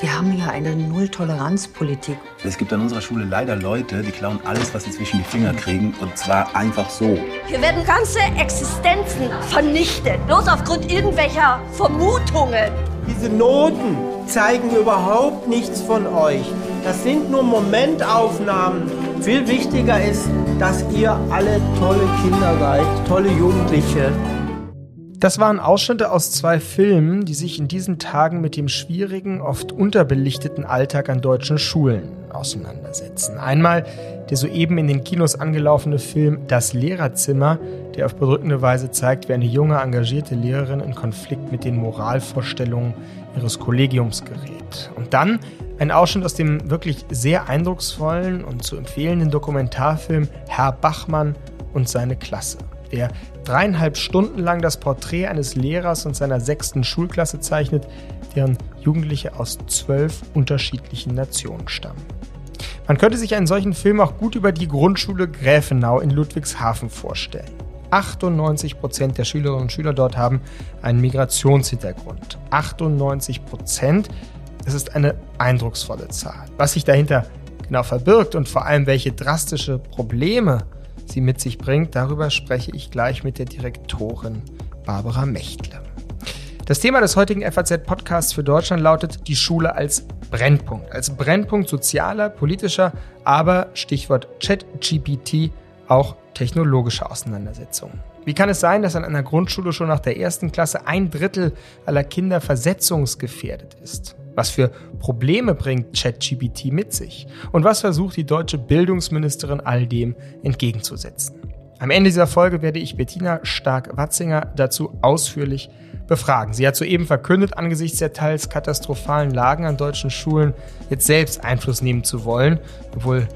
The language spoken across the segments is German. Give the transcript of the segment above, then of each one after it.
Wir haben ja eine Null-Toleranz-Politik. Es gibt an unserer Schule leider Leute, die klauen alles, was sie zwischen die Finger kriegen. Und zwar einfach so. Hier werden ganze Existenzen vernichtet. Bloß aufgrund irgendwelcher Vermutungen. Diese Noten zeigen überhaupt nichts von euch. Das sind nur Momentaufnahmen. Viel wichtiger ist, dass ihr alle tolle Kinder seid, tolle Jugendliche. Das waren Ausschnitte aus zwei Filmen, die sich in diesen Tagen mit dem schwierigen, oft unterbelichteten Alltag an deutschen Schulen auseinandersetzen. Einmal der soeben in den Kinos angelaufene Film Das Lehrerzimmer, der auf bedrückende Weise zeigt, wie eine junge, engagierte Lehrerin in Konflikt mit den Moralvorstellungen ihres Kollegiums gerät. Und dann ein Ausschnitt aus dem wirklich sehr eindrucksvollen und zu empfehlenden Dokumentarfilm Herr Bachmann und seine Klasse der dreieinhalb Stunden lang das Porträt eines Lehrers und seiner sechsten Schulklasse zeichnet, deren Jugendliche aus zwölf unterschiedlichen Nationen stammen. Man könnte sich einen solchen Film auch gut über die Grundschule Gräfenau in Ludwigshafen vorstellen. 98 Prozent der Schülerinnen und Schüler dort haben einen Migrationshintergrund. 98 Prozent, das ist eine eindrucksvolle Zahl. Was sich dahinter genau verbirgt und vor allem welche drastische Probleme sie mit sich bringt, darüber spreche ich gleich mit der Direktorin Barbara Mechtle. Das Thema des heutigen FAZ-Podcasts für Deutschland lautet die Schule als Brennpunkt. Als Brennpunkt sozialer, politischer, aber Stichwort ChatGPT auch technologischer Auseinandersetzungen. Wie kann es sein, dass an einer Grundschule schon nach der ersten Klasse ein Drittel aller Kinder versetzungsgefährdet ist? Was für Probleme bringt ChatGPT mit sich? Und was versucht die deutsche Bildungsministerin all dem entgegenzusetzen? Am Ende dieser Folge werde ich Bettina Stark-Watzinger dazu ausführlich befragen. Sie hat soeben verkündet, angesichts der teils katastrophalen Lagen an deutschen Schulen jetzt selbst Einfluss nehmen zu wollen, obwohl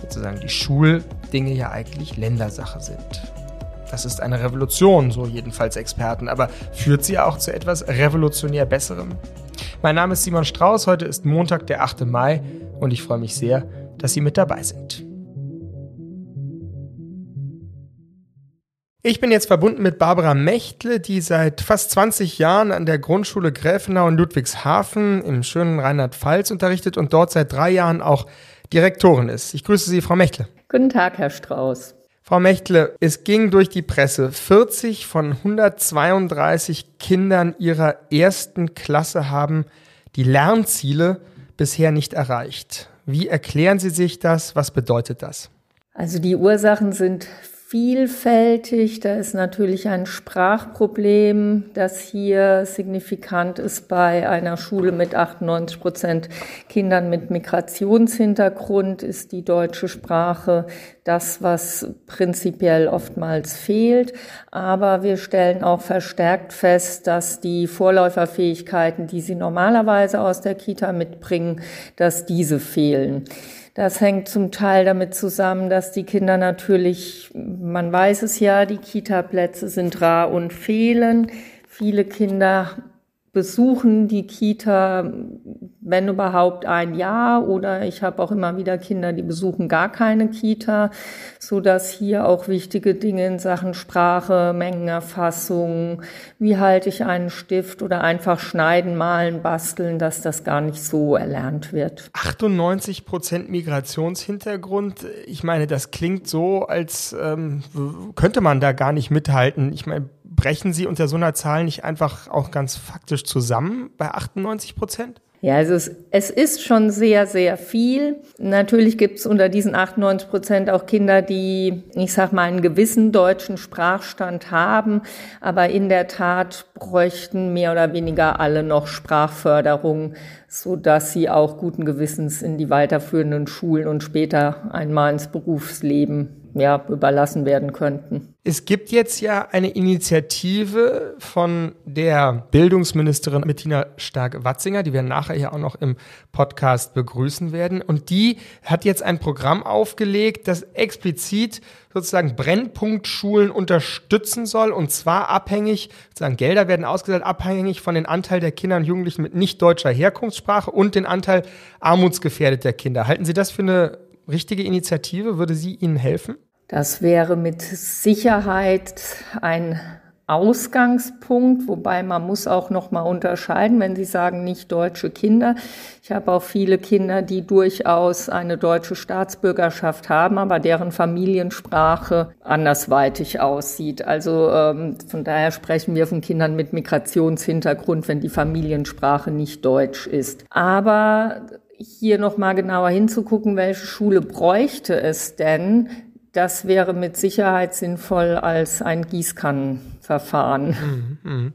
sozusagen die Schuldinge ja eigentlich Ländersache sind. Das ist eine Revolution, so jedenfalls Experten, aber führt sie auch zu etwas revolutionär Besserem? Mein Name ist Simon Strauß, heute ist Montag, der 8. Mai und ich freue mich sehr, dass Sie mit dabei sind. Ich bin jetzt verbunden mit Barbara Mechtle, die seit fast 20 Jahren an der Grundschule Gräfenau in Ludwigshafen im schönen Rheinland-Pfalz unterrichtet und dort seit drei Jahren auch Direktorin ist. Ich grüße Sie, Frau Mechtle. Guten Tag, Herr Strauß. Frau Mechtle, es ging durch die Presse. 40 von 132 Kindern ihrer ersten Klasse haben die Lernziele bisher nicht erreicht. Wie erklären Sie sich das? Was bedeutet das? Also die Ursachen sind vielfältig. Da ist natürlich ein Sprachproblem, das hier signifikant ist bei einer Schule mit 98 Prozent Kindern mit Migrationshintergrund, ist die deutsche Sprache das, was prinzipiell oftmals fehlt. Aber wir stellen auch verstärkt fest, dass die Vorläuferfähigkeiten, die sie normalerweise aus der Kita mitbringen, dass diese fehlen. Das hängt zum Teil damit zusammen, dass die Kinder natürlich, man weiß es ja, die Kita-Plätze sind rar und fehlen. Viele Kinder besuchen die Kita, wenn überhaupt ein Jahr oder ich habe auch immer wieder Kinder, die besuchen gar keine Kita, so dass hier auch wichtige Dinge in Sachen Sprache, Mengenerfassung, wie halte ich einen Stift oder einfach schneiden, malen, basteln, dass das gar nicht so erlernt wird. 98 Prozent Migrationshintergrund. Ich meine, das klingt so, als ähm, könnte man da gar nicht mithalten. Ich meine, brechen Sie unter so einer Zahl nicht einfach auch ganz faktisch zusammen bei 98 Prozent? Ja, also es, es ist schon sehr, sehr viel. Natürlich gibt es unter diesen 98 Prozent auch Kinder, die, ich sag mal, einen gewissen deutschen Sprachstand haben, aber in der Tat bräuchten mehr oder weniger alle noch Sprachförderung, so dass sie auch guten Gewissens in die weiterführenden Schulen und später einmal ins Berufsleben ja, überlassen werden könnten. Es gibt jetzt ja eine Initiative von der Bildungsministerin Bettina Stark-Watzinger, die wir nachher ja auch noch im Podcast begrüßen werden. Und die hat jetzt ein Programm aufgelegt, das explizit sozusagen Brennpunktschulen unterstützen soll. Und zwar abhängig, sozusagen Gelder werden ausgesetzt, abhängig von den Anteil der Kinder und Jugendlichen mit nicht deutscher Herkunftssprache und den Anteil armutsgefährdeter Kinder. Halten Sie das für eine richtige Initiative? Würde sie Ihnen helfen? Das wäre mit Sicherheit ein Ausgangspunkt, wobei man muss auch noch mal unterscheiden, wenn Sie sagen nicht deutsche Kinder. Ich habe auch viele Kinder, die durchaus eine deutsche Staatsbürgerschaft haben, aber deren Familiensprache andersweitig aussieht. Also ähm, von daher sprechen wir von Kindern mit Migrationshintergrund, wenn die Familiensprache nicht deutsch ist. Aber hier noch mal genauer hinzugucken, welche Schule bräuchte es denn, das wäre mit Sicherheit sinnvoll als ein Gießkannenverfahren. Mhm, mhm.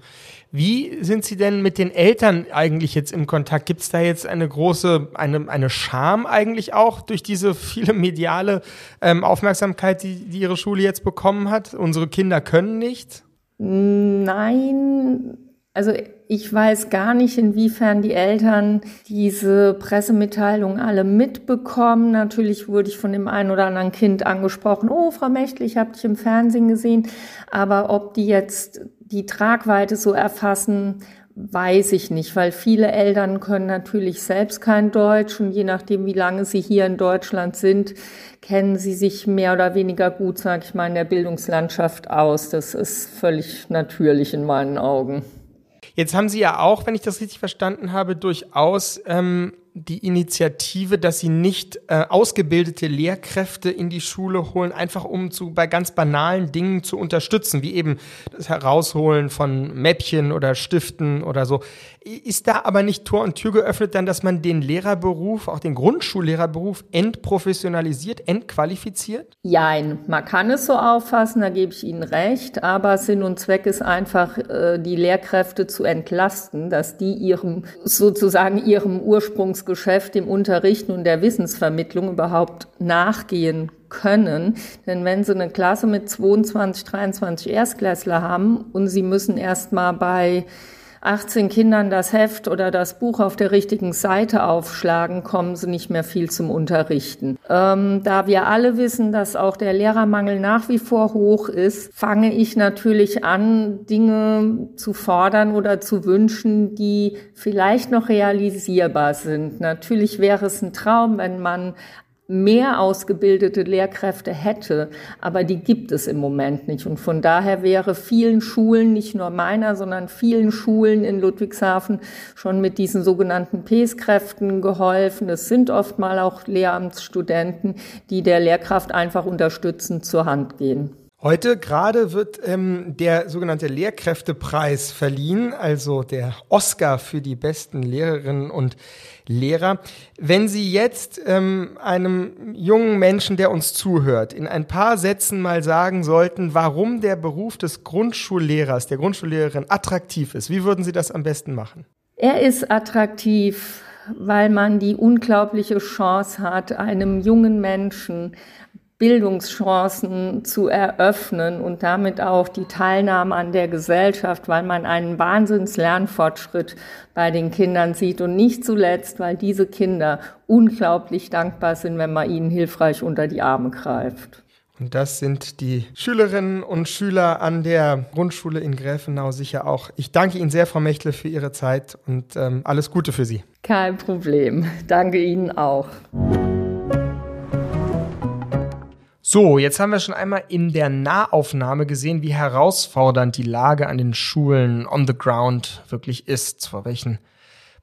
Wie sind Sie denn mit den Eltern eigentlich jetzt im Kontakt? Gibt es da jetzt eine große, eine, eine Scham eigentlich auch durch diese viele mediale ähm, Aufmerksamkeit, die, die Ihre Schule jetzt bekommen hat? Unsere Kinder können nicht? Nein, also ich weiß gar nicht, inwiefern die Eltern diese Pressemitteilung alle mitbekommen. Natürlich wurde ich von dem einen oder anderen Kind angesprochen, oh, Frau Mächtle, ich habe dich im Fernsehen gesehen. Aber ob die jetzt die Tragweite so erfassen, weiß ich nicht, weil viele Eltern können natürlich selbst kein Deutsch und je nachdem, wie lange sie hier in Deutschland sind, kennen sie sich mehr oder weniger gut, sage ich mal, in der Bildungslandschaft aus. Das ist völlig natürlich in meinen Augen. Jetzt haben Sie ja auch, wenn ich das richtig verstanden habe, durchaus ähm, die Initiative, dass Sie nicht äh, ausgebildete Lehrkräfte in die Schule holen, einfach um zu bei ganz banalen Dingen zu unterstützen, wie eben das Herausholen von Mäppchen oder Stiften oder so. Ist da aber nicht Tor und Tür geöffnet dann, dass man den Lehrerberuf, auch den Grundschullehrerberuf, entprofessionalisiert, entqualifiziert? Jein, man kann es so auffassen, da gebe ich Ihnen recht, aber Sinn und Zweck ist einfach, äh, die Lehrkräfte zu entlasten, dass die ihrem, sozusagen ihrem Ursprungsgeschäft, dem Unterrichten und der Wissensvermittlung überhaupt nachgehen können. Denn wenn Sie eine Klasse mit 22, 23 Erstklässler haben und Sie müssen erst mal bei 18 Kindern das Heft oder das Buch auf der richtigen Seite aufschlagen, kommen sie nicht mehr viel zum Unterrichten. Ähm, da wir alle wissen, dass auch der Lehrermangel nach wie vor hoch ist, fange ich natürlich an, Dinge zu fordern oder zu wünschen, die vielleicht noch realisierbar sind. Natürlich wäre es ein Traum, wenn man mehr ausgebildete Lehrkräfte hätte, aber die gibt es im Moment nicht. Und von daher wäre vielen Schulen, nicht nur meiner, sondern vielen Schulen in Ludwigshafen schon mit diesen sogenannten PES-Kräften geholfen. Es sind oft mal auch Lehramtsstudenten, die der Lehrkraft einfach unterstützend zur Hand gehen. Heute gerade wird ähm, der sogenannte Lehrkräftepreis verliehen, also der Oscar für die besten Lehrerinnen und Lehrer. Wenn Sie jetzt ähm, einem jungen Menschen, der uns zuhört, in ein paar Sätzen mal sagen sollten, warum der Beruf des Grundschullehrers, der Grundschullehrerin attraktiv ist, wie würden Sie das am besten machen? Er ist attraktiv, weil man die unglaubliche Chance hat, einem jungen Menschen Bildungschancen zu eröffnen und damit auch die Teilnahme an der Gesellschaft, weil man einen Wahnsinnslernfortschritt bei den Kindern sieht und nicht zuletzt, weil diese Kinder unglaublich dankbar sind, wenn man ihnen hilfreich unter die Arme greift. Und das sind die Schülerinnen und Schüler an der Grundschule in Gräfenau sicher auch. Ich danke Ihnen sehr, Frau Mechtle, für Ihre Zeit und ähm, alles Gute für Sie. Kein Problem. Danke Ihnen auch. So, jetzt haben wir schon einmal in der Nahaufnahme gesehen, wie herausfordernd die Lage an den Schulen on the ground wirklich ist, vor welchen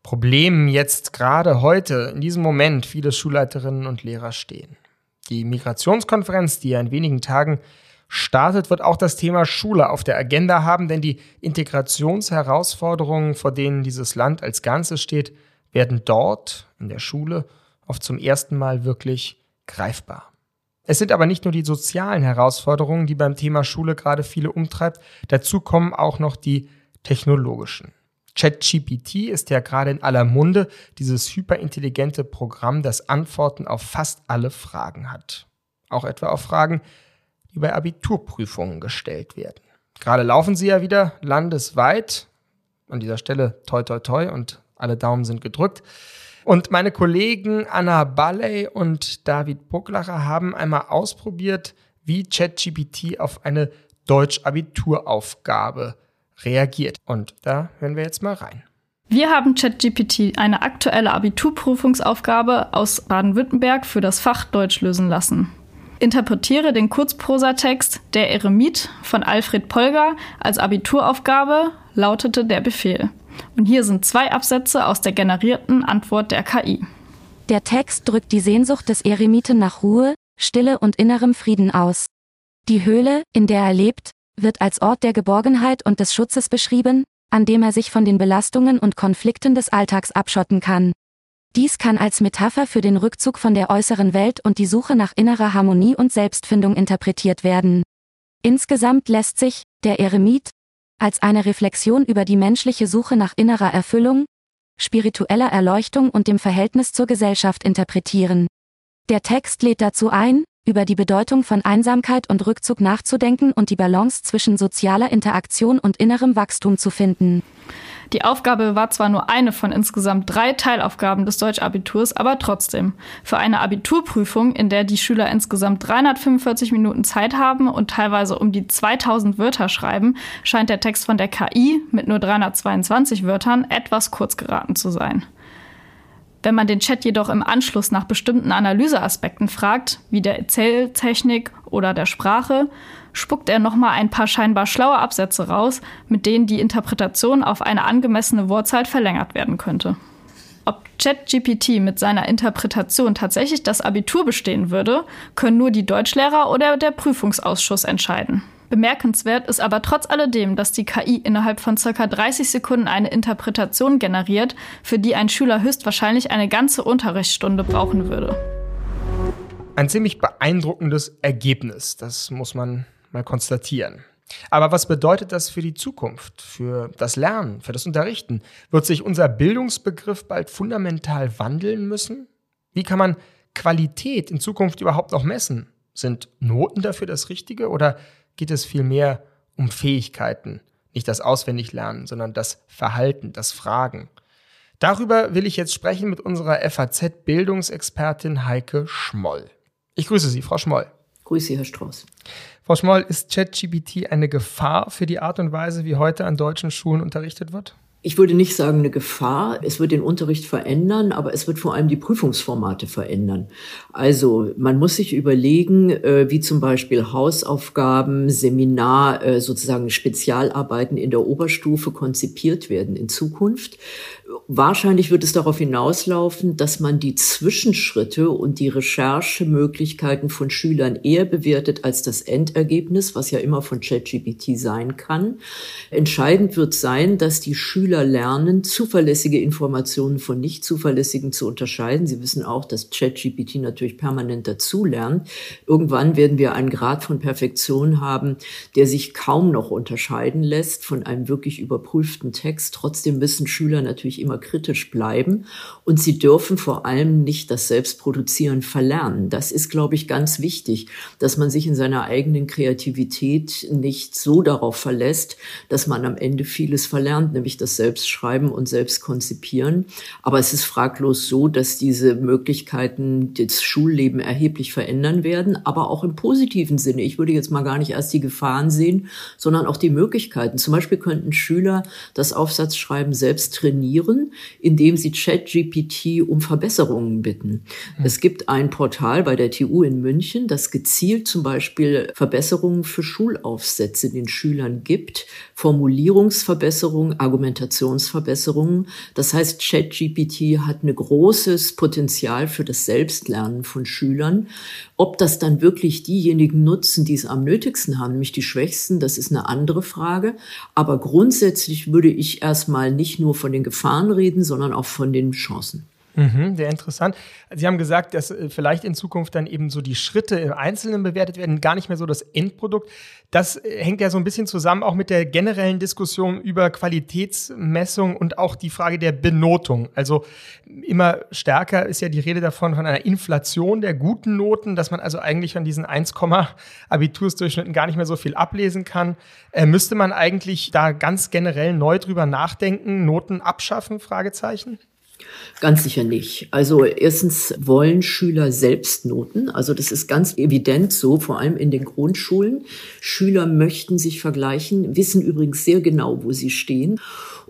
Problemen jetzt gerade heute, in diesem Moment, viele Schulleiterinnen und Lehrer stehen. Die Migrationskonferenz, die ja in wenigen Tagen startet, wird auch das Thema Schule auf der Agenda haben, denn die Integrationsherausforderungen, vor denen dieses Land als Ganzes steht, werden dort in der Schule oft zum ersten Mal wirklich greifbar. Es sind aber nicht nur die sozialen Herausforderungen, die beim Thema Schule gerade viele umtreibt, dazu kommen auch noch die technologischen. ChatGPT ist ja gerade in aller Munde, dieses hyperintelligente Programm, das Antworten auf fast alle Fragen hat. Auch etwa auf Fragen, die bei Abiturprüfungen gestellt werden. Gerade laufen sie ja wieder landesweit. An dieser Stelle toi toi toi und alle Daumen sind gedrückt. Und meine Kollegen Anna Balley und David Bucklacher haben einmal ausprobiert, wie ChatGPT auf eine Deutsch-Abituraufgabe reagiert. Und da hören wir jetzt mal rein. Wir haben ChatGPT eine aktuelle Abiturprüfungsaufgabe aus Baden-Württemberg für das Fach Deutsch lösen lassen. Interpretiere den Kurzprosatext Der Eremit von Alfred Polger als Abituraufgabe, lautete der Befehl. Und hier sind zwei Absätze aus der generierten Antwort der KI. Der Text drückt die Sehnsucht des Eremiten nach Ruhe, Stille und innerem Frieden aus. Die Höhle, in der er lebt, wird als Ort der Geborgenheit und des Schutzes beschrieben, an dem er sich von den Belastungen und Konflikten des Alltags abschotten kann. Dies kann als Metapher für den Rückzug von der äußeren Welt und die Suche nach innerer Harmonie und Selbstfindung interpretiert werden. Insgesamt lässt sich der Eremit als eine Reflexion über die menschliche Suche nach innerer Erfüllung, spiritueller Erleuchtung und dem Verhältnis zur Gesellschaft interpretieren. Der Text lädt dazu ein, über die Bedeutung von Einsamkeit und Rückzug nachzudenken und die Balance zwischen sozialer Interaktion und innerem Wachstum zu finden. Die Aufgabe war zwar nur eine von insgesamt drei Teilaufgaben des Deutschabiturs, aber trotzdem. Für eine Abiturprüfung, in der die Schüler insgesamt 345 Minuten Zeit haben und teilweise um die 2000 Wörter schreiben, scheint der Text von der KI mit nur 322 Wörtern etwas kurz geraten zu sein. Wenn man den Chat jedoch im Anschluss nach bestimmten Analyseaspekten fragt, wie der Erzähltechnik oder der Sprache, spuckt er nochmal ein paar scheinbar schlaue Absätze raus, mit denen die Interpretation auf eine angemessene Wortzahl verlängert werden könnte. Ob ChatGPT mit seiner Interpretation tatsächlich das Abitur bestehen würde, können nur die Deutschlehrer oder der Prüfungsausschuss entscheiden. Bemerkenswert ist aber trotz alledem, dass die KI innerhalb von circa 30 Sekunden eine Interpretation generiert, für die ein Schüler höchstwahrscheinlich eine ganze Unterrichtsstunde brauchen würde. Ein ziemlich beeindruckendes Ergebnis, das muss man mal konstatieren. Aber was bedeutet das für die Zukunft, für das Lernen, für das Unterrichten? Wird sich unser Bildungsbegriff bald fundamental wandeln müssen? Wie kann man Qualität in Zukunft überhaupt noch messen? Sind Noten dafür das Richtige oder geht es vielmehr um Fähigkeiten? Nicht das Auswendiglernen, sondern das Verhalten, das Fragen. Darüber will ich jetzt sprechen mit unserer FAZ-Bildungsexpertin Heike Schmoll. Ich grüße Sie, Frau Schmoll. Grüße, Herr Strauß. Frau Schmoll, ist ChatGPT eine Gefahr für die Art und Weise, wie heute an deutschen Schulen unterrichtet wird? Ich würde nicht sagen eine Gefahr. Es wird den Unterricht verändern, aber es wird vor allem die Prüfungsformate verändern. Also man muss sich überlegen, äh, wie zum Beispiel Hausaufgaben, Seminar, äh, sozusagen Spezialarbeiten in der Oberstufe konzipiert werden in Zukunft. Wahrscheinlich wird es darauf hinauslaufen, dass man die Zwischenschritte und die Recherchemöglichkeiten von Schülern eher bewertet als das Endergebnis, was ja immer von ChatGPT sein kann. Entscheidend wird sein, dass die Schüler lernen, zuverlässige Informationen von nicht zuverlässigen zu unterscheiden. Sie wissen auch, dass ChatGPT natürlich permanent dazulernt. Irgendwann werden wir einen Grad von Perfektion haben, der sich kaum noch unterscheiden lässt von einem wirklich überprüften Text. Trotzdem müssen Schüler natürlich immer kritisch bleiben und sie dürfen vor allem nicht das Selbstproduzieren verlernen. Das ist, glaube ich, ganz wichtig, dass man sich in seiner eigenen Kreativität nicht so darauf verlässt, dass man am Ende vieles verlernt, nämlich das Selbstschreiben und Selbstkonzipieren. Aber es ist fraglos so, dass diese Möglichkeiten das Schulleben erheblich verändern werden, aber auch im positiven Sinne. Ich würde jetzt mal gar nicht erst die Gefahren sehen, sondern auch die Möglichkeiten. Zum Beispiel könnten Schüler das Aufsatzschreiben selbst trainieren indem sie ChatGPT um Verbesserungen bitten. Mhm. Es gibt ein Portal bei der TU in München, das gezielt zum Beispiel Verbesserungen für Schulaufsätze den Schülern gibt, Formulierungsverbesserungen, Argumentationsverbesserungen. Das heißt, ChatGPT hat ein großes Potenzial für das Selbstlernen von Schülern. Ob das dann wirklich diejenigen nutzen, die es am nötigsten haben, nämlich die Schwächsten, das ist eine andere Frage. Aber grundsätzlich würde ich erstmal nicht nur von den Gefahren reden, sondern auch von den Chancen. Mhm, sehr interessant. Sie haben gesagt, dass äh, vielleicht in Zukunft dann eben so die Schritte im Einzelnen bewertet werden, gar nicht mehr so das Endprodukt. Das äh, hängt ja so ein bisschen zusammen auch mit der generellen Diskussion über Qualitätsmessung und auch die Frage der Benotung. Also immer stärker ist ja die Rede davon von einer Inflation der guten Noten, dass man also eigentlich von diesen 1, Abitursdurchschnitten gar nicht mehr so viel ablesen kann. Äh, müsste man eigentlich da ganz generell neu drüber nachdenken, Noten abschaffen? Fragezeichen. Ganz sicher nicht. Also erstens wollen Schüler Selbstnoten. Also das ist ganz evident so, vor allem in den Grundschulen. Schüler möchten sich vergleichen, wissen übrigens sehr genau, wo sie stehen.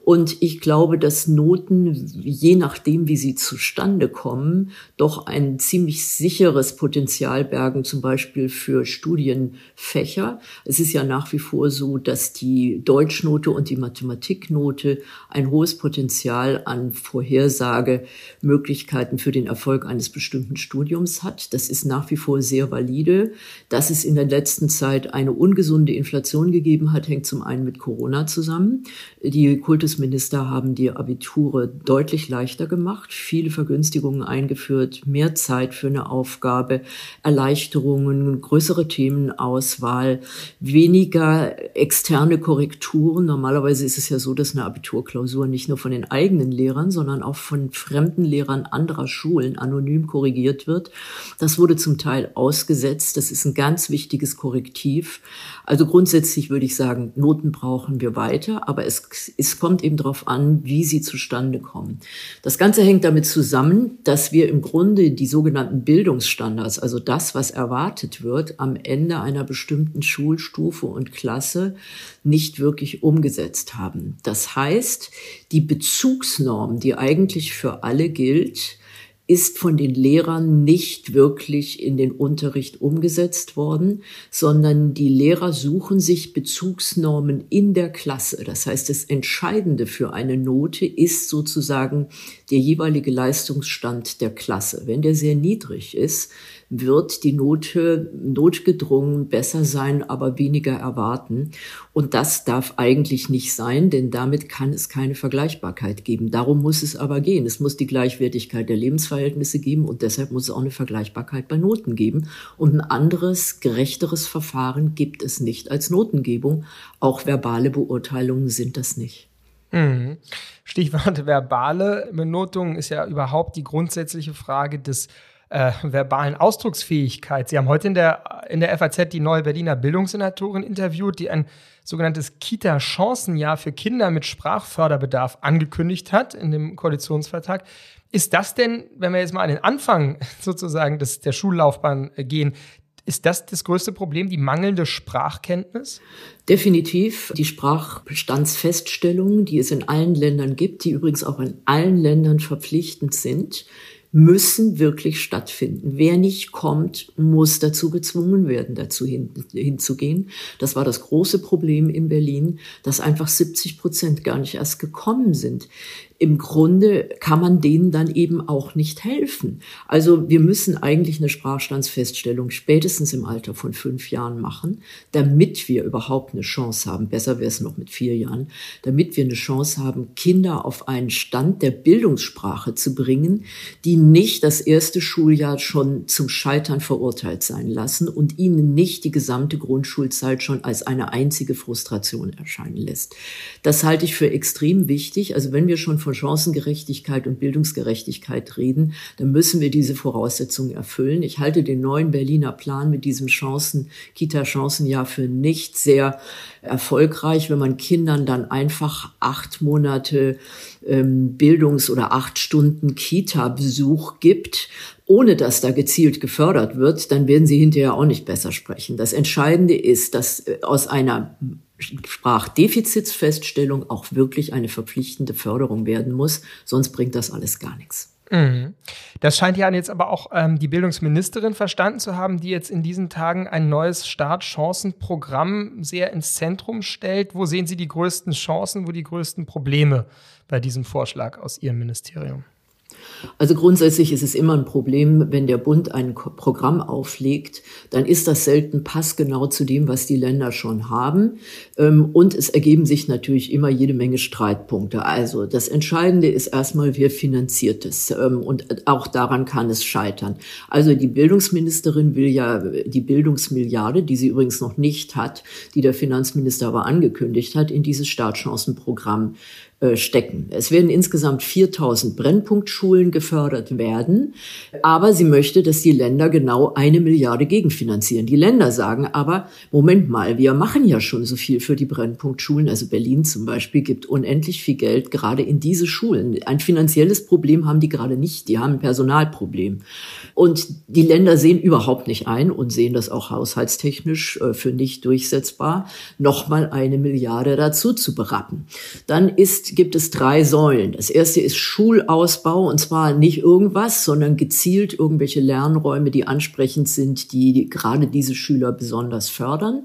Und ich glaube, dass Noten, je nachdem, wie sie zustande kommen, doch ein ziemlich sicheres Potenzial bergen, zum Beispiel für Studienfächer. Es ist ja nach wie vor so, dass die Deutschnote und die Mathematiknote ein hohes Potenzial an Vorhersagemöglichkeiten für den Erfolg eines bestimmten Studiums hat. Das ist nach wie vor sehr valide. Dass es in der letzten Zeit eine ungesunde Inflation gegeben hat, hängt zum einen mit Corona zusammen. Die Kultusminister haben die Abiture deutlich leichter gemacht, viele Vergünstigungen eingeführt, mehr Zeit für eine Aufgabe, Erleichterungen, größere Themenauswahl, weniger externe Korrekturen. Normalerweise ist es ja so, dass eine Abiturklausur nicht nur von den eigenen Lehrern, sondern auch von fremden Lehrern anderer Schulen anonym korrigiert wird. Das wurde zum Teil ausgesetzt. Das ist ein ganz wichtiges Korrektiv. Also grundsätzlich würde ich sagen, Noten brauchen wir weiter, aber es, es kommt eben darauf an, wie sie zustande kommen. Das Ganze hängt damit zusammen, dass wir im Grunde die sogenannten Bildungsstandards, also das, was erwartet wird, am Ende einer bestimmten Schulstufe und Klasse nicht wirklich umgesetzt haben. Das heißt, die Bezugsnorm, die eigentlich für alle gilt, ist von den Lehrern nicht wirklich in den Unterricht umgesetzt worden, sondern die Lehrer suchen sich Bezugsnormen in der Klasse. Das heißt, das Entscheidende für eine Note ist sozusagen der jeweilige Leistungsstand der Klasse. Wenn der sehr niedrig ist, wird die Note notgedrungen besser sein, aber weniger erwarten. Und das darf eigentlich nicht sein, denn damit kann es keine Vergleichbarkeit geben. Darum muss es aber gehen. Es muss die Gleichwertigkeit der Lebensverhältnisse geben und deshalb muss es auch eine Vergleichbarkeit bei Noten geben. Und ein anderes, gerechteres Verfahren gibt es nicht als Notengebung. Auch verbale Beurteilungen sind das nicht. Mhm. Stichwort verbale Benotung ist ja überhaupt die grundsätzliche Frage des äh, verbalen Ausdrucksfähigkeit. Sie haben heute in der, in der FAZ die neue Berliner Bildungssenatorin interviewt, die ein sogenanntes Kita-Chancenjahr für Kinder mit Sprachförderbedarf angekündigt hat in dem Koalitionsvertrag. Ist das denn, wenn wir jetzt mal an den Anfang sozusagen des, der Schullaufbahn gehen, ist das das größte Problem, die mangelnde Sprachkenntnis? Definitiv. Die Sprachbestandsfeststellungen, die es in allen Ländern gibt, die übrigens auch in allen Ländern verpflichtend sind, müssen wirklich stattfinden. Wer nicht kommt, muss dazu gezwungen werden, dazu hin, hinzugehen. Das war das große Problem in Berlin, dass einfach 70 Prozent gar nicht erst gekommen sind im Grunde kann man denen dann eben auch nicht helfen. Also wir müssen eigentlich eine Sprachstandsfeststellung spätestens im Alter von fünf Jahren machen, damit wir überhaupt eine Chance haben, besser wäre es noch mit vier Jahren, damit wir eine Chance haben, Kinder auf einen Stand der Bildungssprache zu bringen, die nicht das erste Schuljahr schon zum Scheitern verurteilt sein lassen und ihnen nicht die gesamte Grundschulzeit schon als eine einzige Frustration erscheinen lässt. Das halte ich für extrem wichtig. Also wenn wir schon von Chancengerechtigkeit und Bildungsgerechtigkeit reden, dann müssen wir diese Voraussetzungen erfüllen. Ich halte den neuen Berliner Plan mit diesem Chancen, Kita-Chancenjahr für nicht sehr erfolgreich, wenn man Kindern dann einfach acht Monate ähm, Bildungs- oder acht Stunden Kita-Besuch gibt, ohne dass da gezielt gefördert wird, dann werden sie hinterher auch nicht besser sprechen. Das Entscheidende ist, dass äh, aus einer Sprachdefizitsfeststellung auch wirklich eine verpflichtende Förderung werden muss, sonst bringt das alles gar nichts. Mhm. Das scheint ja jetzt aber auch ähm, die Bildungsministerin verstanden zu haben, die jetzt in diesen Tagen ein neues Startchancenprogramm sehr ins Zentrum stellt. Wo sehen Sie die größten Chancen, wo die größten Probleme bei diesem Vorschlag aus Ihrem Ministerium? Also grundsätzlich ist es immer ein Problem, wenn der Bund ein Programm auflegt, dann ist das selten passgenau zu dem, was die Länder schon haben. Ähm, und es ergeben sich natürlich immer jede Menge Streitpunkte. Also das Entscheidende ist erstmal, wer finanziert es. Ähm, und auch daran kann es scheitern. Also die Bildungsministerin will ja die Bildungsmilliarde, die sie übrigens noch nicht hat, die der Finanzminister aber angekündigt hat, in dieses Startchancenprogramm äh, stecken. Es werden insgesamt 4000 Brennpunktschulen Schulen gefördert werden. Aber sie möchte, dass die Länder genau eine Milliarde gegenfinanzieren. Die Länder sagen aber, Moment mal, wir machen ja schon so viel für die Brennpunktschulen. Also Berlin zum Beispiel gibt unendlich viel Geld gerade in diese Schulen. Ein finanzielles Problem haben die gerade nicht. Die haben ein Personalproblem. Und die Länder sehen überhaupt nicht ein und sehen das auch haushaltstechnisch äh, für nicht durchsetzbar, nochmal eine Milliarde dazu zu berappen. Dann ist, gibt es drei Säulen. Das erste ist Schulausbau und zwar nicht irgendwas, sondern gezielt irgendwelche Lernräume, die ansprechend sind, die gerade diese Schüler besonders fördern.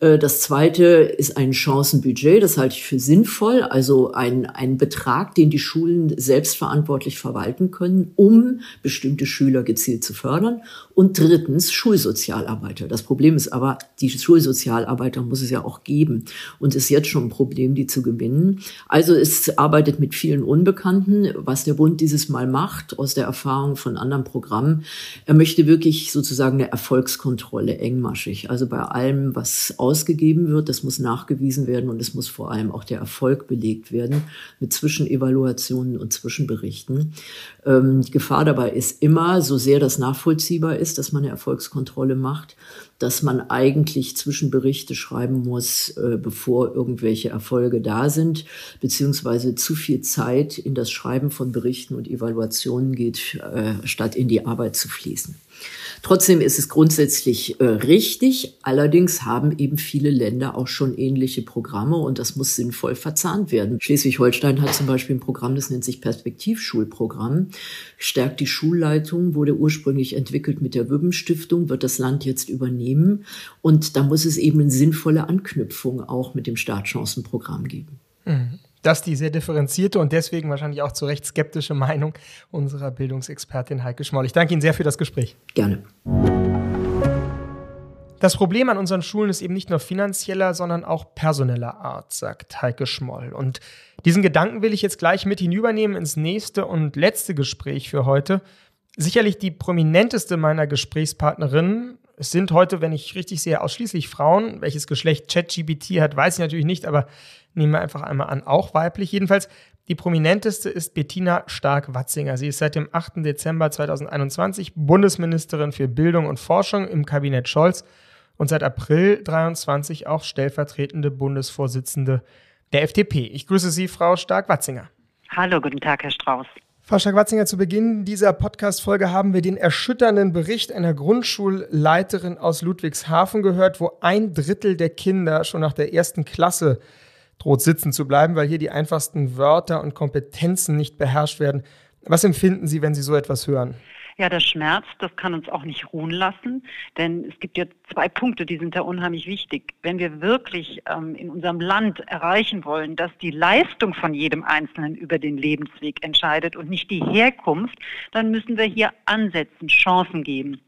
Äh, das zweite ist ein Chancenbudget. Das halte ich für sinnvoll. Also ein, ein Betrag, den die Schulen selbstverantwortlich verwalten können, um bestimmte Schüler gezielt zu fördern. Und drittens Schulsozialarbeiter. Das Problem ist aber, die Schulsozialarbeiter muss es ja auch geben. Und es ist jetzt schon ein Problem, die zu gewinnen. Also es arbeitet mit vielen Unbekannten. Was der Bund dieses Mal macht, aus der Erfahrung von anderen Programmen, er möchte wirklich sozusagen eine Erfolgskontrolle engmaschig. Also bei allem, was ausgegeben wird, das muss nachgewiesen werden und es muss vor allem auch der Erfolg belegt werden mit Zwischenevaluationen und Zwischenberichten. Ähm, die Gefahr dabei ist immer, so sehr das nachvollziehbar ist, dass man eine Erfolgskontrolle macht, dass man eigentlich Zwischenberichte schreiben muss, äh, bevor irgendwelche Erfolge da sind, beziehungsweise zu viel Zeit in das Schreiben von Berichten und Evaluationen geht, äh, statt in die Arbeit zu fließen. Trotzdem ist es grundsätzlich äh, richtig. Allerdings haben eben viele Länder auch schon ähnliche Programme und das muss sinnvoll verzahnt werden. Schleswig-Holstein hat zum Beispiel ein Programm, das nennt sich Perspektivschulprogramm, stärkt die Schulleitung, wurde ursprünglich entwickelt mit der Wübben-Stiftung, wird das Land jetzt übernehmen und da muss es eben eine sinnvolle Anknüpfung auch mit dem Startchancenprogramm geben. Mhm. Das ist die sehr differenzierte und deswegen wahrscheinlich auch zu Recht skeptische Meinung unserer Bildungsexpertin Heike Schmoll. Ich danke Ihnen sehr für das Gespräch. Gerne. Das Problem an unseren Schulen ist eben nicht nur finanzieller, sondern auch personeller Art, sagt Heike Schmoll. Und diesen Gedanken will ich jetzt gleich mit hinübernehmen ins nächste und letzte Gespräch für heute. Sicherlich die prominenteste meiner Gesprächspartnerinnen. Es sind heute, wenn ich richtig sehe, ausschließlich Frauen. Welches Geschlecht ChatGPT hat, weiß ich natürlich nicht, aber nehmen wir einfach einmal an, auch weiblich. Jedenfalls die prominenteste ist Bettina Stark-Watzinger. Sie ist seit dem 8. Dezember 2021 Bundesministerin für Bildung und Forschung im Kabinett Scholz und seit April 23 auch stellvertretende Bundesvorsitzende der FDP. Ich grüße Sie, Frau Stark-Watzinger. Hallo, guten Tag, Herr Strauß. Frau Stark-Watzinger, zu Beginn dieser Podcast-Folge haben wir den erschütternden Bericht einer Grundschulleiterin aus Ludwigshafen gehört, wo ein Drittel der Kinder schon nach der ersten Klasse droht sitzen zu bleiben, weil hier die einfachsten Wörter und Kompetenzen nicht beherrscht werden. Was empfinden Sie, wenn Sie so etwas hören? Ja, das schmerzt, das kann uns auch nicht ruhen lassen, denn es gibt ja zwei Punkte, die sind da unheimlich wichtig. Wenn wir wirklich ähm, in unserem Land erreichen wollen, dass die Leistung von jedem Einzelnen über den Lebensweg entscheidet und nicht die Herkunft, dann müssen wir hier ansetzen, Chancen geben.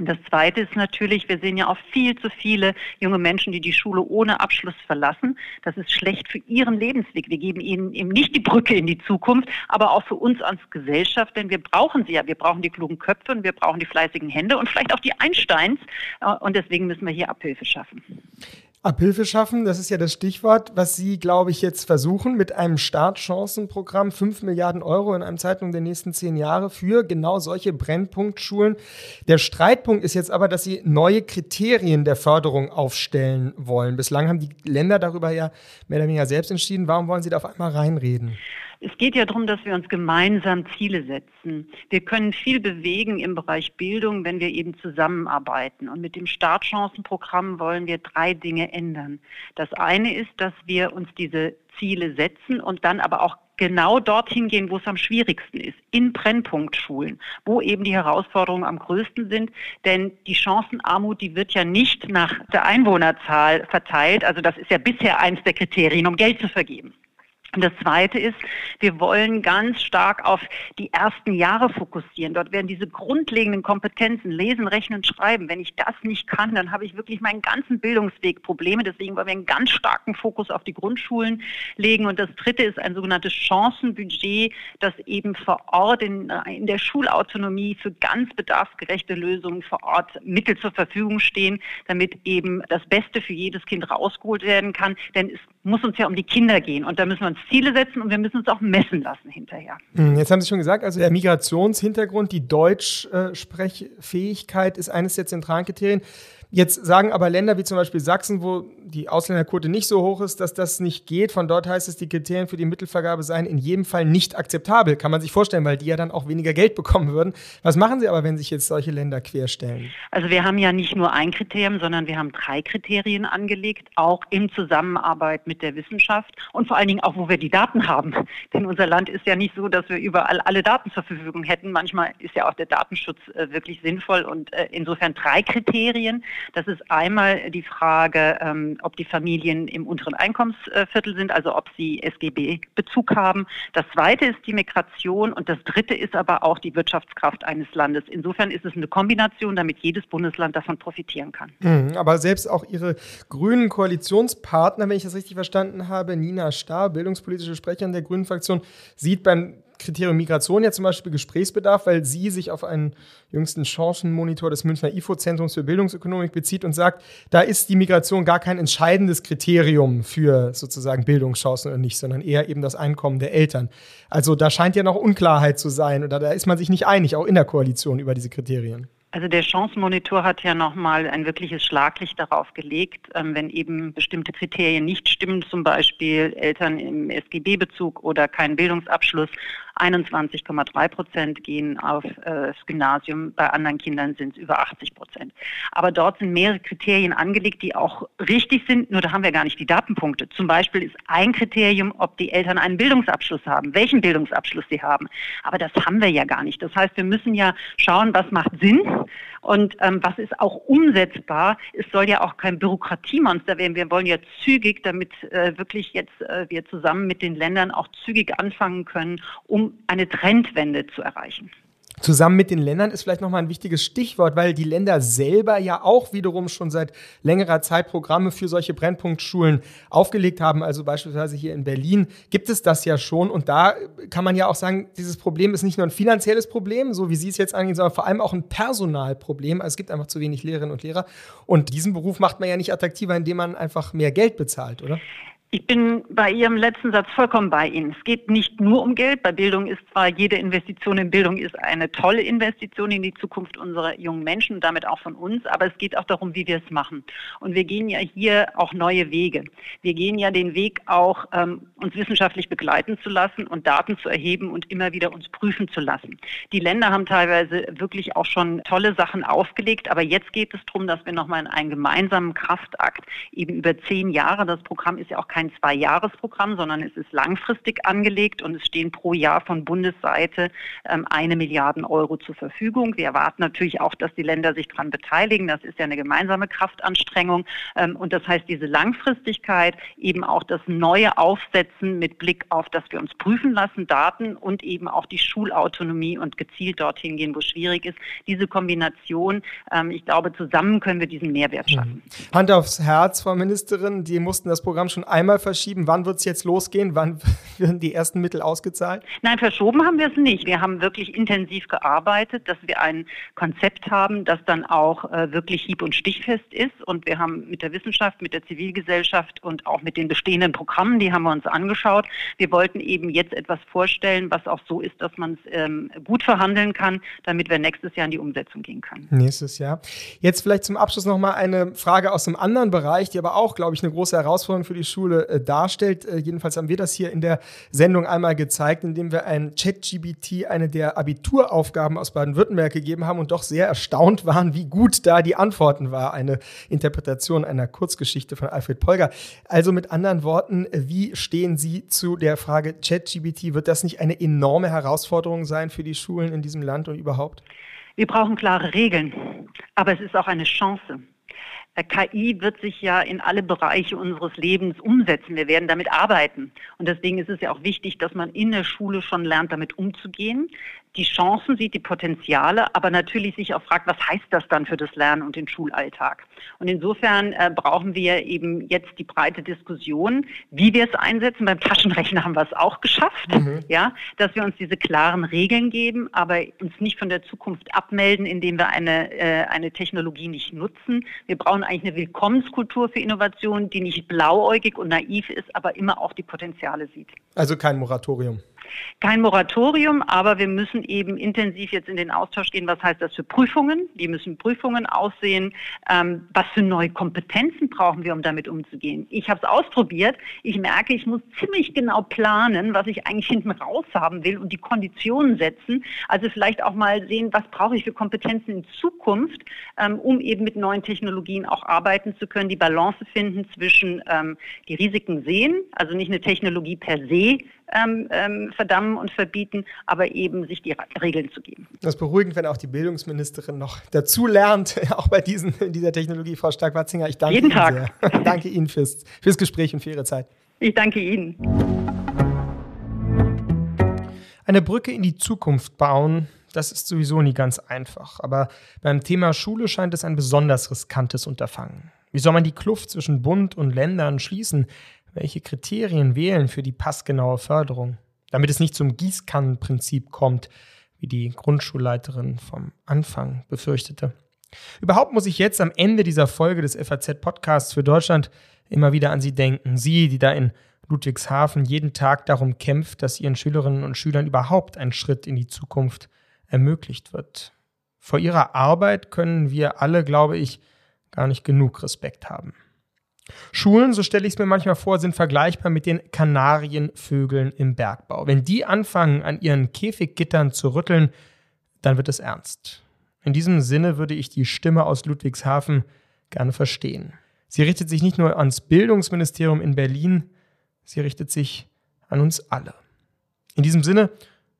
Das Zweite ist natürlich, wir sehen ja auch viel zu viele junge Menschen, die die Schule ohne Abschluss verlassen. Das ist schlecht für ihren Lebensweg. Wir geben ihnen eben nicht die Brücke in die Zukunft, aber auch für uns als Gesellschaft, denn wir brauchen sie ja. Wir brauchen die klugen Köpfe und wir brauchen die fleißigen Hände und vielleicht auch die Einsteins. Äh, und deswegen müssen wir hier Abhilfe schaffen. Abhilfe schaffen, das ist ja das Stichwort, was Sie, glaube ich, jetzt versuchen mit einem Startchancenprogramm, 5 Milliarden Euro in einem Zeitraum der nächsten zehn Jahre für genau solche Brennpunktschulen. Der Streitpunkt ist jetzt aber, dass Sie neue Kriterien der Förderung aufstellen wollen. Bislang haben die Länder darüber ja mehr oder weniger selbst entschieden. Warum wollen Sie da auf einmal reinreden? Es geht ja darum, dass wir uns gemeinsam Ziele setzen. Wir können viel bewegen im Bereich Bildung, wenn wir eben zusammenarbeiten. Und mit dem Startchancenprogramm wollen wir drei Dinge ändern. Das eine ist, dass wir uns diese Ziele setzen und dann aber auch genau dorthin gehen, wo es am schwierigsten ist, in Brennpunktschulen, wo eben die Herausforderungen am größten sind. Denn die Chancenarmut, die wird ja nicht nach der Einwohnerzahl verteilt. Also das ist ja bisher eines der Kriterien, um Geld zu vergeben. Und das Zweite ist, wir wollen ganz stark auf die ersten Jahre fokussieren. Dort werden diese grundlegenden Kompetenzen, Lesen, Rechnen, Schreiben, wenn ich das nicht kann, dann habe ich wirklich meinen ganzen Bildungsweg Probleme. Deswegen wollen wir einen ganz starken Fokus auf die Grundschulen legen. Und das Dritte ist ein sogenanntes Chancenbudget, das eben vor Ort in, in der Schulautonomie für ganz bedarfsgerechte Lösungen vor Ort Mittel zur Verfügung stehen, damit eben das Beste für jedes Kind rausgeholt werden kann. Denn es muss uns ja um die Kinder gehen. Und da müssen wir uns Ziele setzen und wir müssen uns auch messen lassen hinterher. Hm, jetzt haben Sie schon gesagt, also der Migrationshintergrund, die Deutschsprechfähigkeit ist eines der zentralen Kriterien. Jetzt sagen aber Länder wie zum Beispiel Sachsen, wo die Ausländerquote nicht so hoch ist, dass das nicht geht. Von dort heißt es, die Kriterien für die Mittelvergabe seien in jedem Fall nicht akzeptabel. Kann man sich vorstellen, weil die ja dann auch weniger Geld bekommen würden. Was machen Sie aber, wenn sich jetzt solche Länder querstellen? Also wir haben ja nicht nur ein Kriterium, sondern wir haben drei Kriterien angelegt, auch in Zusammenarbeit mit der Wissenschaft und vor allen Dingen auch, wo wir die Daten haben. Denn unser Land ist ja nicht so, dass wir überall alle Daten zur Verfügung hätten. Manchmal ist ja auch der Datenschutz äh, wirklich sinnvoll und äh, insofern drei Kriterien. Das ist einmal die Frage, ähm, ob die Familien im unteren Einkommensviertel sind, also ob sie SGB-Bezug haben. Das zweite ist die Migration und das dritte ist aber auch die Wirtschaftskraft eines Landes. Insofern ist es eine Kombination, damit jedes Bundesland davon profitieren kann. Mhm, aber selbst auch Ihre grünen Koalitionspartner, wenn ich das richtig verstanden habe, Nina Starr, bildungspolitische Sprecherin der Grünen Fraktion, sieht beim Kriterium Migration ja zum Beispiel Gesprächsbedarf, weil sie sich auf einen jüngsten Chancenmonitor des Münchner IFO-Zentrums für Bildungsökonomik bezieht und sagt, da ist die Migration gar kein entscheidendes Kriterium für sozusagen Bildungschancen oder nicht, sondern eher eben das Einkommen der Eltern. Also da scheint ja noch Unklarheit zu sein oder da ist man sich nicht einig, auch in der Koalition über diese Kriterien. Also der Chancenmonitor hat ja nochmal ein wirkliches Schlaglicht darauf gelegt, ähm, wenn eben bestimmte Kriterien nicht stimmen, zum Beispiel Eltern im SGB-Bezug oder keinen Bildungsabschluss, 21,3 Prozent gehen auf äh, Gymnasium, bei anderen Kindern sind es über 80 Prozent. Aber dort sind mehrere Kriterien angelegt, die auch richtig sind, nur da haben wir gar nicht die Datenpunkte. Zum Beispiel ist ein Kriterium, ob die Eltern einen Bildungsabschluss haben, welchen Bildungsabschluss sie haben. Aber das haben wir ja gar nicht. Das heißt, wir müssen ja schauen, was macht Sinn und ähm, was ist auch umsetzbar. Es soll ja auch kein Bürokratiemonster werden. Wir wollen ja zügig, damit äh, wirklich jetzt äh, wir zusammen mit den Ländern auch zügig anfangen können, um eine Trendwende zu erreichen. Zusammen mit den Ländern ist vielleicht nochmal ein wichtiges Stichwort, weil die Länder selber ja auch wiederum schon seit längerer Zeit Programme für solche Brennpunktschulen aufgelegt haben. Also beispielsweise hier in Berlin gibt es das ja schon. Und da kann man ja auch sagen, dieses Problem ist nicht nur ein finanzielles Problem, so wie Sie es jetzt angehen, sondern vor allem auch ein Personalproblem. Also es gibt einfach zu wenig Lehrerinnen und Lehrer. Und diesen Beruf macht man ja nicht attraktiver, indem man einfach mehr Geld bezahlt, oder? Ich bin bei Ihrem letzten Satz vollkommen bei Ihnen. Es geht nicht nur um Geld. Bei Bildung ist zwar jede Investition in Bildung ist eine tolle Investition in die Zukunft unserer jungen Menschen und damit auch von uns, aber es geht auch darum, wie wir es machen. Und wir gehen ja hier auch neue Wege. Wir gehen ja den Weg auch, ähm, uns wissenschaftlich begleiten zu lassen und Daten zu erheben und immer wieder uns prüfen zu lassen. Die Länder haben teilweise wirklich auch schon tolle Sachen aufgelegt, aber jetzt geht es darum, dass wir nochmal in einen gemeinsamen Kraftakt eben über zehn Jahre, das Programm ist ja auch kein Zwei-Jahres-Programm, sondern es ist langfristig angelegt und es stehen pro Jahr von Bundesseite ähm, eine Milliarde Euro zur Verfügung. Wir erwarten natürlich auch, dass die Länder sich daran beteiligen. Das ist ja eine gemeinsame Kraftanstrengung. Ähm, und das heißt, diese Langfristigkeit, eben auch das neue Aufsetzen mit Blick auf, dass wir uns prüfen lassen, Daten und eben auch die Schulautonomie und gezielt dorthin gehen, wo es schwierig ist. Diese Kombination, ähm, ich glaube, zusammen können wir diesen Mehrwert schaffen. Hand aufs Herz, Frau Ministerin, die mussten das Programm schon einmal einmal verschieben? Wann wird es jetzt losgehen? Wann werden die ersten Mittel ausgezahlt? Nein, verschoben haben wir es nicht. Wir haben wirklich intensiv gearbeitet, dass wir ein Konzept haben, das dann auch äh, wirklich hieb- und stichfest ist. Und wir haben mit der Wissenschaft, mit der Zivilgesellschaft und auch mit den bestehenden Programmen, die haben wir uns angeschaut. Wir wollten eben jetzt etwas vorstellen, was auch so ist, dass man es ähm, gut verhandeln kann, damit wir nächstes Jahr in die Umsetzung gehen können. Nächstes Jahr. Jetzt vielleicht zum Abschluss noch mal eine Frage aus einem anderen Bereich, die aber auch, glaube ich, eine große Herausforderung für die Schule Schule äh, darstellt. Äh, jedenfalls haben wir das hier in der Sendung einmal gezeigt, indem wir ein ChatGBT eine der Abituraufgaben aus Baden-Württemberg gegeben haben und doch sehr erstaunt waren, wie gut da die Antworten war. Eine Interpretation einer Kurzgeschichte von Alfred Polger. Also mit anderen Worten, wie stehen Sie zu der Frage ChatGBT? Wird das nicht eine enorme Herausforderung sein für die Schulen in diesem Land und überhaupt? Wir brauchen klare Regeln, aber es ist auch eine Chance. Äh, KI wird sich ja in alle Bereiche unseres Lebens umsetzen. Wir werden damit arbeiten. Und deswegen ist es ja auch wichtig, dass man in der Schule schon lernt, damit umzugehen. Die Chancen sieht, die Potenziale, aber natürlich sich auch fragt, was heißt das dann für das Lernen und den Schulalltag? Und insofern äh, brauchen wir eben jetzt die breite Diskussion, wie wir es einsetzen. Beim Taschenrechner haben wir es auch geschafft, mhm. ja, dass wir uns diese klaren Regeln geben, aber uns nicht von der Zukunft abmelden, indem wir eine, äh, eine Technologie nicht nutzen. Wir brauchen eigentlich eine Willkommenskultur für Innovation, die nicht blauäugig und naiv ist, aber immer auch die Potenziale sieht. Also kein Moratorium. Kein Moratorium, aber wir müssen eben intensiv jetzt in den Austausch gehen. Was heißt das für Prüfungen? Wie müssen Prüfungen aussehen? Ähm, was für neue Kompetenzen brauchen wir, um damit umzugehen? Ich habe es ausprobiert. Ich merke, ich muss ziemlich genau planen, was ich eigentlich hinten raus haben will und die Konditionen setzen. Also vielleicht auch mal sehen, was brauche ich für Kompetenzen in Zukunft, ähm, um eben mit neuen Technologien auch arbeiten zu können, die Balance finden zwischen ähm, die Risiken sehen, also nicht eine Technologie per se ähm, ähm, verdammen und verbieten, aber eben sich die Regeln zu geben. Das ist beruhigend, wenn auch die Bildungsministerin noch dazu lernt, auch bei diesen, dieser Technologie, Frau Stark-Watzinger. Ich danke Jeden Ihnen Tag. sehr. danke Ihnen fürs, fürs Gespräch und für Ihre Zeit. Ich danke Ihnen. Eine Brücke in die Zukunft bauen, das ist sowieso nie ganz einfach. Aber beim Thema Schule scheint es ein besonders riskantes Unterfangen. Wie soll man die Kluft zwischen Bund und Ländern schließen? Welche Kriterien wählen für die passgenaue Förderung, damit es nicht zum Gießkannenprinzip kommt, wie die Grundschulleiterin vom Anfang befürchtete. Überhaupt muss ich jetzt am Ende dieser Folge des FAZ-Podcasts für Deutschland immer wieder an Sie denken. Sie, die da in Ludwigshafen jeden Tag darum kämpft, dass Ihren Schülerinnen und Schülern überhaupt ein Schritt in die Zukunft ermöglicht wird. Vor Ihrer Arbeit können wir alle, glaube ich, gar nicht genug Respekt haben. Schulen, so stelle ich es mir manchmal vor, sind vergleichbar mit den Kanarienvögeln im Bergbau. Wenn die anfangen, an ihren Käfiggittern zu rütteln, dann wird es ernst. In diesem Sinne würde ich die Stimme aus Ludwigshafen gerne verstehen. Sie richtet sich nicht nur ans Bildungsministerium in Berlin, sie richtet sich an uns alle. In diesem Sinne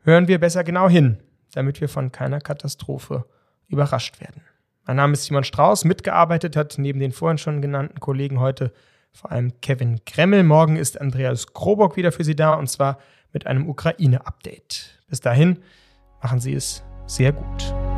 hören wir besser genau hin, damit wir von keiner Katastrophe überrascht werden. Mein Name ist Simon Strauß. Mitgearbeitet hat neben den vorhin schon genannten Kollegen heute vor allem Kevin Kremmel. Morgen ist Andreas Krobock wieder für Sie da und zwar mit einem Ukraine-Update. Bis dahin machen Sie es sehr gut.